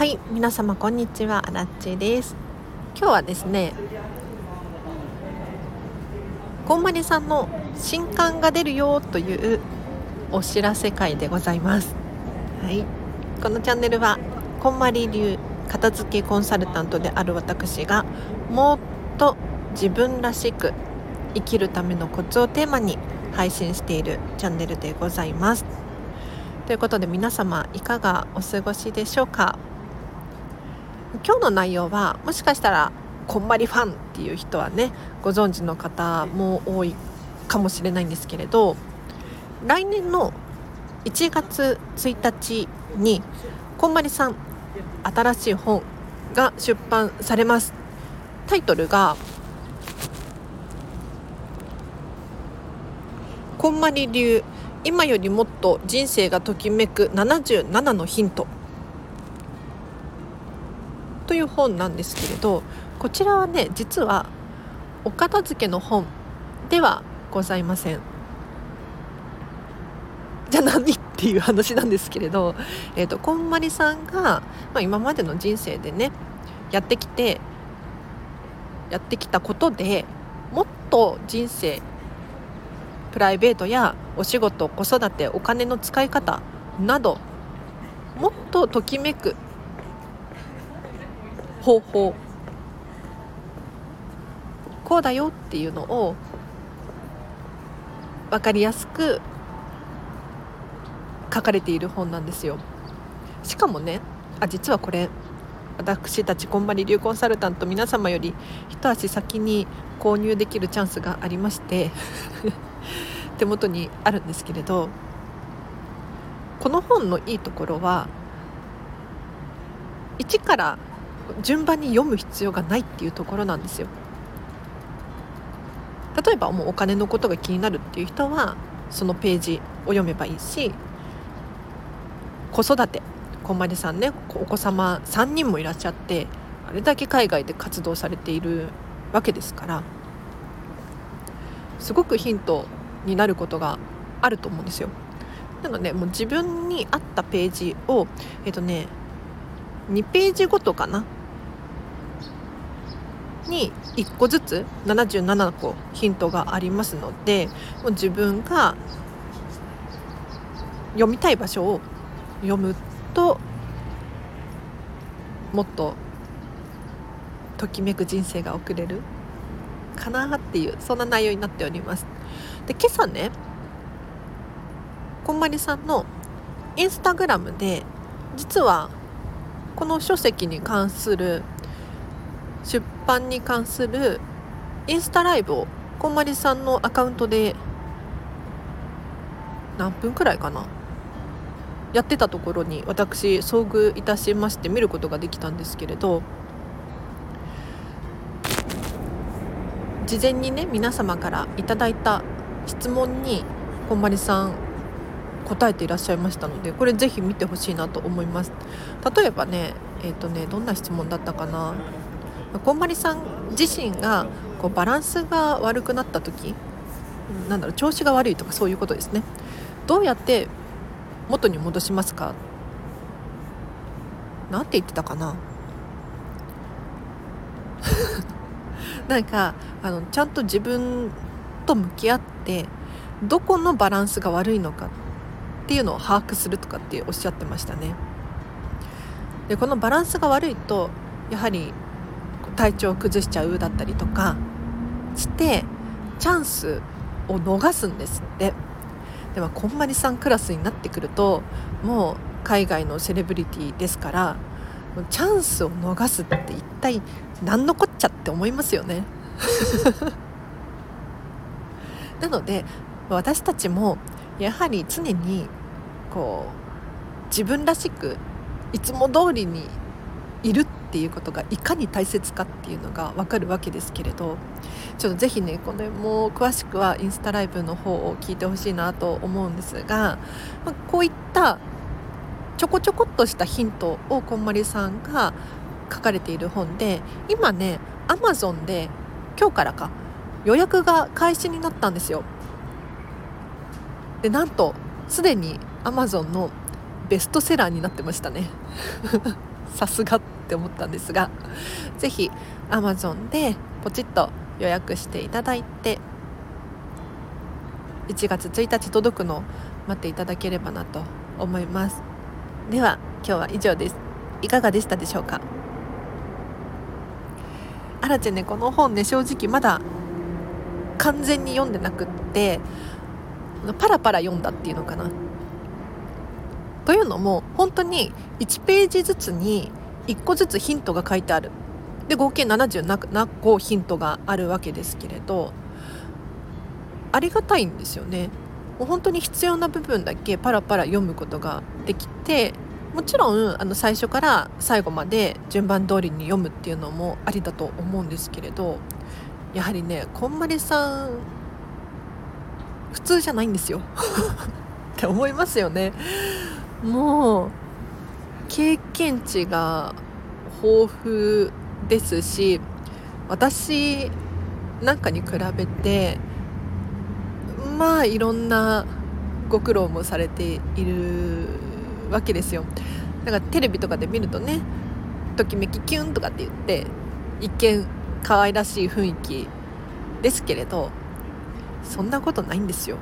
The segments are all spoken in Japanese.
はい皆様こんにちは。アラッチです。今日はですねこんまりさんの新刊が出るよというお知らせ会でございます。はい。このチャンネルはこんまり流片付けコンサルタントである私がもっと自分らしく生きるためのコツをテーマに配信しているチャンネルでございます。ということで皆様いかがお過ごしでしょうか？今日の内容はもしかしたらこんまりファンっていう人はねご存知の方も多いかもしれないんですけれど来年の1月1日にこんまりさん新しい本が出版されます。タイトルが「こんまり流。今よりもっと人生がときめく77のヒント」という本なんですけれどこちらはね実はお片付けの本ではございません。じゃあ何っていう話なんですけれど、えーと、こんまりさんが、まあ、今までの人生でねやってきてやってきたことでもっと人生プライベートやお仕事子育てお金の使い方などもっとときめく方法。こうだよっていうのを分かりやすく書かれている本なんですよ。しかもねあ実はこれ私たちこんまり流コンサルタント皆様より一足先に購入できるチャンスがありまして 手元にあるんですけれどこの本のいいところは1から順番に読む必要がないっていうところなんですよ例えばもうお金のことが気になるっていう人はそのページを読めばいいし子育てこんまりさんねお子様3人もいらっしゃってあれだけ海外で活動されているわけですからすごくヒントになることがあると思うんですよ。なのでもう自分に合ったページをえっ、とね2ページごとかなに1個ずつ77個ヒントがありますのでもう自分が読みたい場所を読むともっとときめく人生が送れるかなっていうそんな内容になっております。で今朝ねこんまりさんのインスタグラムで実はこの書籍に関する出に関するインスタライブをこんまりさんのアカウントで何分くらいかなやってたところに私遭遇いたしまして見ることができたんですけれど事前にね皆様からいただいた質問にこんまりさん答えていらっしゃいましたのでこれぜひ見てほしいなと思います。例えばねえっ、ー、とねどんな質問だったかなこんまりさん自身がこうバランスが悪くなった時なんだろう調子が悪いとかそういうことですね。どうやって元に戻しますか？なんて言ってたかな？なんかあのちゃんと自分と向き合ってどこのバランスが悪いのかっていうのを把握するとかっておっしゃってましたね。でこのバランスが悪いとやはり体調を崩しちゃうだったりとかしてチャンスを逃すんですって。でもこんまりさんクラスになってくるともう海外のセレブリティですからチャンスを逃すって一体何のこっちゃって思いますよね。なので私たちもやはり常にこう自分らしくいつも通りにいるっっていうことがいかに大切かっていうのが分かるわけですけれどちょっとぜひねこれも詳しくはインスタライブの方を聞いてほしいなと思うんですが、まあ、こういったちょこちょこっとしたヒントをこんまりさんが書かれている本で今ねアマゾンで今日からか予約が開始になったんですよ。でなんとすでにアマゾンのベストセラーになってましたね。さすがって思ったんですが是非 Amazon でポチッと予約していただいて1月1日届くのを待っていただければなと思います。では今日は以上です。いかがでしたでしょうか？あらちねこの本ね正直まだ完全に読んでなくってパラパラ読んだっていうのかな。というのも本当に1ページずつに1個ずつヒントが書いてある。で合計77個ヒントがあるわけですけれどありがたいんですよね。もう本当に必要な部分だけパラパラ読むことができてもちろんあの最初から最後まで順番通りに読むっていうのもありだと思うんですけれどやはりねこんまりさん普通じゃないんですよ。って思いますよね。もう経験値が豊富ですし私なんかに比べてまあいろんなご苦労もされているわけですよ。だからテレビとかで見るとねときめきキュンとかって言って一見可愛らしい雰囲気ですけれどそんなことないんですよ。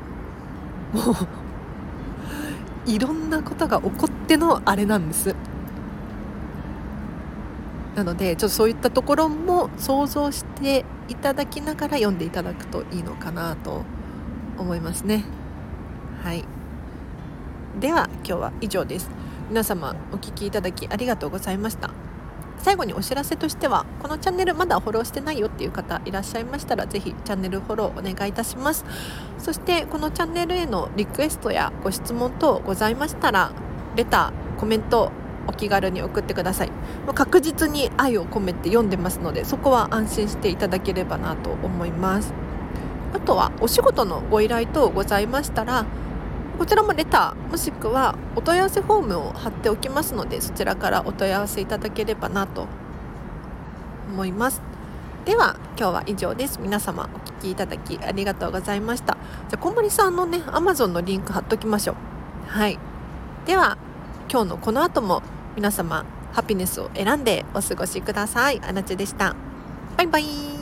もういろんなことが起こってのあれなんです。なのでちょっとそういったところも想像していただきながら読んでいただくといいのかなと思いますね。はい。では今日は以上です。皆様お聴きいただきありがとうございました。最後にお知らせとしてはこのチャンネルまだフォローしてないよっていう方いらっしゃいましたらぜひチャンネルフォローお願いいたします。そしてこのチャンネルへのリクエストやご質問等ございましたらレターコメントお気軽に送ってください。確実に愛を込めて読んでますのでそこは安心していただければなと思います。あとはお仕事のご依頼等ございましたらこちらもレターもしくはお問い合わせフォームを貼っておきますのでそちらからお問い合わせいただければなと思います。では今日は以上です。皆様お聴きいただきありがとうございました。じゃあこんまりさんのね Amazon のリンク貼っときましょう。はい。では今日のこの後も皆様ハピネスを選んでお過ごしください。あなちでした。バイバイ。